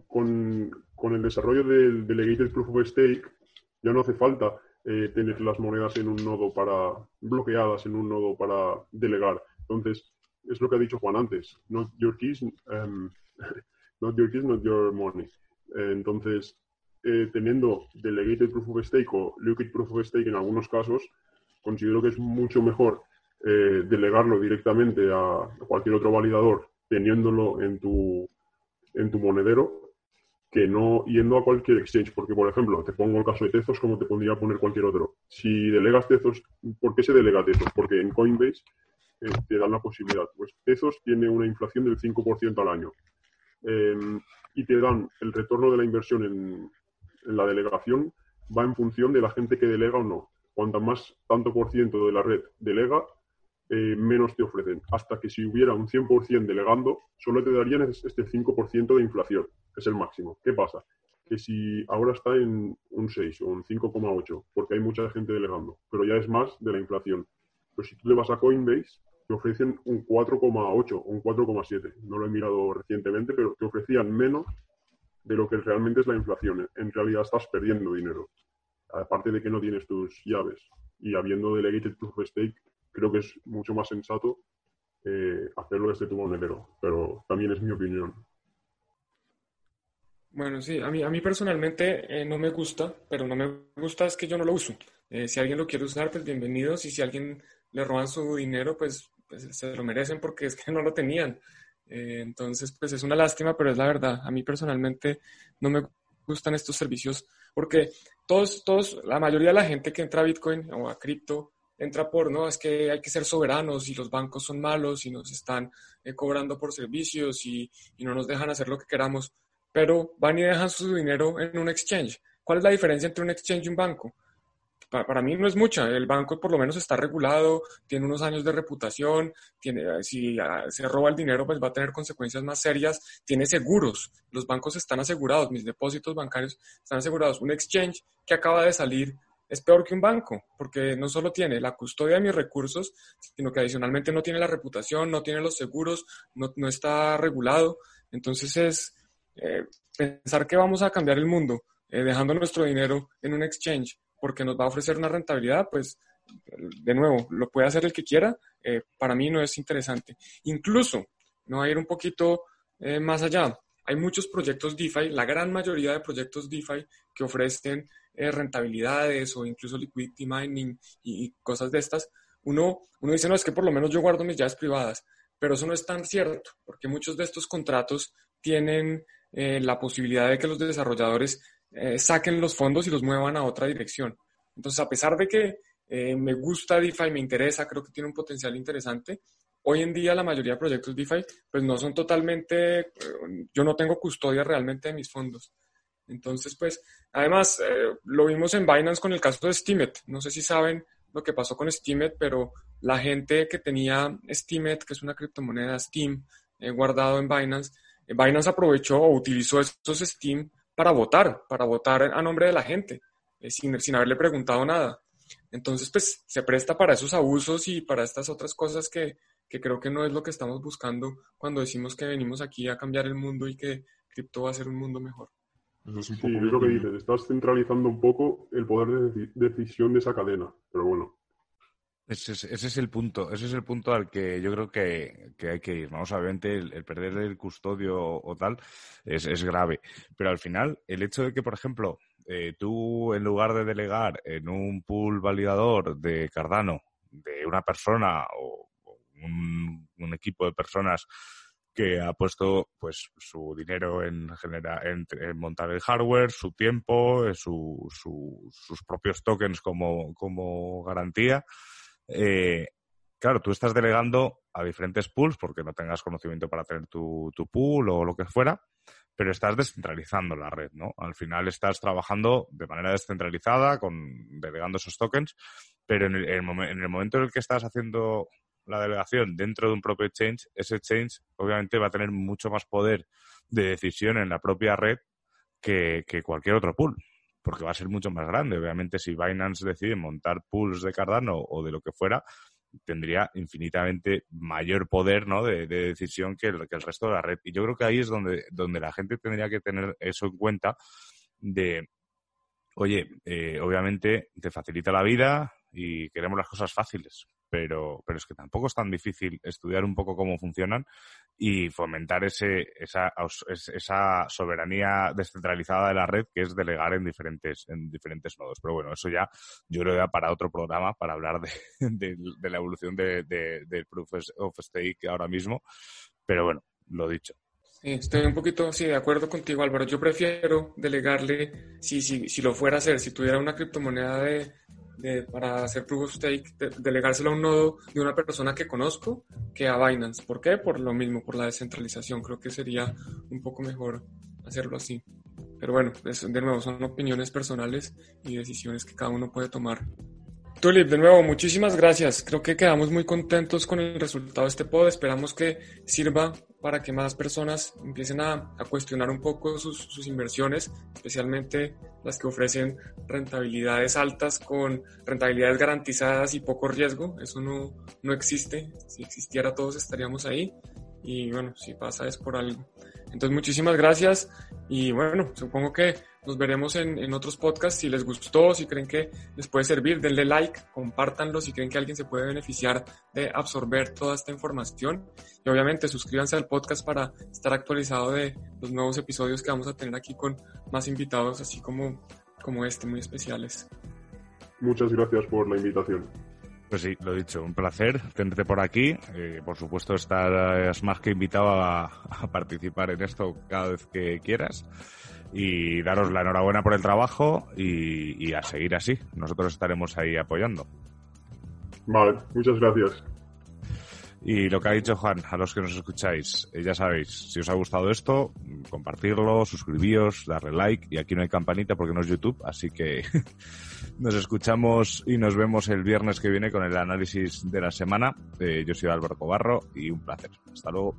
[SPEAKER 3] con, el desarrollo del Delegated Proof of Stake, ya no hace falta eh, tener las monedas en un nodo para bloqueadas en un nodo para delegar. Entonces, es lo que ha dicho Juan antes. Not your keys, um, [laughs] not your keys, not your money. entonces, eh, teniendo Delegated Proof of Stake o Liquid Proof of Stake en algunos casos, considero que es mucho mejor eh, delegarlo directamente a cualquier otro validador teniéndolo en tu, en tu monedero que no yendo a cualquier exchange. Porque, por ejemplo, te pongo el caso de Tezos como te pondría poner cualquier otro. Si delegas Tezos, ¿por qué se delega Tezos? Porque en Coinbase eh, te dan la posibilidad. Pues Tezos tiene una inflación del 5% al año. Em, y te dan el retorno de la inversión en, la delegación va en función de la gente que delega o no. Cuanto más tanto por ciento de la red delega, eh, menos te ofrecen. Hasta que si hubiera un 100% delegando, solo te darían este 5% de inflación, que es el máximo. ¿Qué pasa? Que si ahora está en un 6 o un 5,8, porque hay mucha gente delegando, pero ya es más de la inflación. Pero si tú le vas a Coinbase, te ofrecen un 4,8 o un 4,7. No lo he mirado recientemente, pero te ofrecían menos de lo que realmente es la inflación. En realidad estás perdiendo dinero. Aparte de que no tienes tus llaves. Y habiendo delegated proof of stake, creo que es mucho más sensato eh, hacerlo desde tu monedero. Pero también es mi opinión.
[SPEAKER 2] Bueno, sí, a mí, a mí personalmente eh, no me gusta, pero no me gusta es que yo no lo uso. Eh, si alguien lo quiere usar, pues bienvenidos. Y si alguien le roban su dinero, pues, pues se lo merecen porque es que no lo tenían. Eh, entonces, pues es una lástima, pero es la verdad. A mí personalmente no me gustan estos servicios porque todos, todos, la mayoría de la gente que entra a Bitcoin o a cripto entra por, no, es que hay que ser soberanos y los bancos son malos y nos están eh, cobrando por servicios y, y no nos dejan hacer lo que queramos, pero van y dejan su dinero en un exchange. ¿Cuál es la diferencia entre un exchange y un banco? Para, mí no es mucha. El banco por lo menos está regulado, tiene unos años de reputación, tiene, si ah, se roba el dinero, pues va a tener consecuencias más serias, tiene seguros, los bancos están asegurados, mis depósitos bancarios están asegurados. Un exchange que acaba de salir es peor que un banco, porque no solo tiene la custodia de mis recursos, sino que adicionalmente no tiene la reputación, no tiene los seguros, no, está regulado. Entonces es eh, pensar que vamos a cambiar el mundo eh, dejando nuestro dinero en un exchange porque nos va a ofrecer una rentabilidad, pues de nuevo, lo puede hacer el que quiera, eh, para mí no es interesante. Incluso, no a ir un poquito eh, más allá. Hay muchos proyectos DeFi, la gran mayoría de proyectos DeFi que ofrecen rentabilidades o incluso liquidity mining y, cosas de estas. Uno, uno dice, no, es que por lo menos yo guardo mis llaves privadas, pero eso no es tan cierto, porque muchos de estos contratos tienen la posibilidad de que los desarrolladores eh, saquen los fondos y los muevan a otra dirección. Entonces, a pesar de que eh, me gusta DeFi, me interesa, creo que tiene un potencial interesante, hoy en día la mayoría de proyectos DeFi pues no son totalmente, eh, yo no tengo custodia realmente de mis fondos. Entonces, pues, además, lo vimos en Binance con el caso de Steemit. No sé si saben lo que pasó con Steemit, pero la gente que tenía Steemit, que es una criptomoneda Steam, guardado en Binance, Binance aprovechó o utilizó esos Steam para votar, para votar a nombre de la gente, eh, sin, sin haberle preguntado nada. Entonces, pues se presta para esos abusos y para estas otras cosas que, que creo que no es lo que estamos buscando cuando decimos que venimos aquí a cambiar el mundo y que cripto va a ser un mundo mejor.
[SPEAKER 3] sí, es lo que dices, estás centralizando un poco el poder de decisión de esa cadena, pero bueno,
[SPEAKER 1] ese es, el punto, ese es el punto al que yo creo que, hay que ir. Vamos, obviamente el, perder el custodio o, tal es, grave, pero al final el hecho de que, por ejemplo, eh, tú en lugar de delegar en un pool validador de Cardano de una persona o, un, equipo de personas que ha puesto pues su dinero en, en, montar el hardware, su tiempo, sus propios tokens como, como garantía, eh, claro, tú estás delegando a diferentes pools porque no tengas conocimiento para tener tu, pool o lo que fuera, pero estás descentralizando la red, ¿no? Al final estás trabajando de manera descentralizada, con delegando esos tokens, pero en el, en el momento en el que estás haciendo la delegación dentro de un propio exchange, ese exchange obviamente va a tener mucho más poder de decisión en la propia red que cualquier otro pool porque va a ser mucho más grande. Obviamente, si Binance decide montar pools de Cardano o de lo que fuera, tendría infinitamente mayor poder ¿no? de, decisión que el, que el, resto de la red. Y yo creo que ahí es donde, donde la gente tendría que tener eso en cuenta de, oye, eh, obviamente te facilita la vida y queremos las cosas fáciles, pero, pero es que tampoco es tan difícil estudiar un poco cómo funcionan y fomentar ese, esa, esa soberanía descentralizada de la red que es delegar en diferentes, en diferentes nodos. Pero bueno, eso ya yo creo que para otro programa, para hablar de, [laughs] de, la evolución de, del Proof of Stake ahora mismo. Pero bueno, lo dicho.
[SPEAKER 2] Sí, estoy un poquito sí, de acuerdo contigo, Álvaro. Yo prefiero delegarle, si, si, si lo fuera a hacer, si tuviera una criptomoneda de, para hacer proof of stake, delegárselo a un nodo de una persona que conozco que a Binance. ¿Por qué? Por lo mismo, por la descentralización. Creo que sería un poco mejor hacerlo así. Pero bueno, de nuevo, son opiniones personales y decisiones que cada uno puede tomar. Tulip, de nuevo, muchísimas gracias. Creo que quedamos muy contentos con el resultado de este pod. Esperamos que sirva para que más personas empiecen a, cuestionar un poco sus, inversiones, especialmente las que ofrecen rentabilidades altas con rentabilidades garantizadas y poco riesgo. Eso no, no existe. Si existiera todos estaríamos ahí. Y bueno, si pasa es por algo. Entonces, muchísimas gracias y bueno, supongo que nos veremos en, en, otros podcasts. Si les gustó, si creen que les puede servir, denle like, compártanlo si creen que alguien se puede beneficiar de absorber toda esta información. Y obviamente suscríbanse al podcast para estar actualizado de los nuevos episodios que vamos a tener aquí con más invitados, así como, como este, muy especiales.
[SPEAKER 3] Muchas gracias por la invitación.
[SPEAKER 1] Pues sí, lo dicho, un placer tenerte por aquí. Eh, por supuesto, estás más que invitado a, participar en esto cada vez que quieras. Y daros la enhorabuena por el trabajo y, a seguir así. Nosotros estaremos ahí apoyando.
[SPEAKER 3] Vale, muchas gracias.
[SPEAKER 1] Y lo que ha dicho Juan, a los que nos escucháis, eh, ya sabéis, si os ha gustado esto, compartirlo, suscribíos, darle like. Y aquí no hay campanita porque no es YouTube, así que [laughs] nos escuchamos y nos vemos el viernes que viene con el análisis de la semana. Eh, yo soy Álvaro Cobarro y un placer. Hasta luego.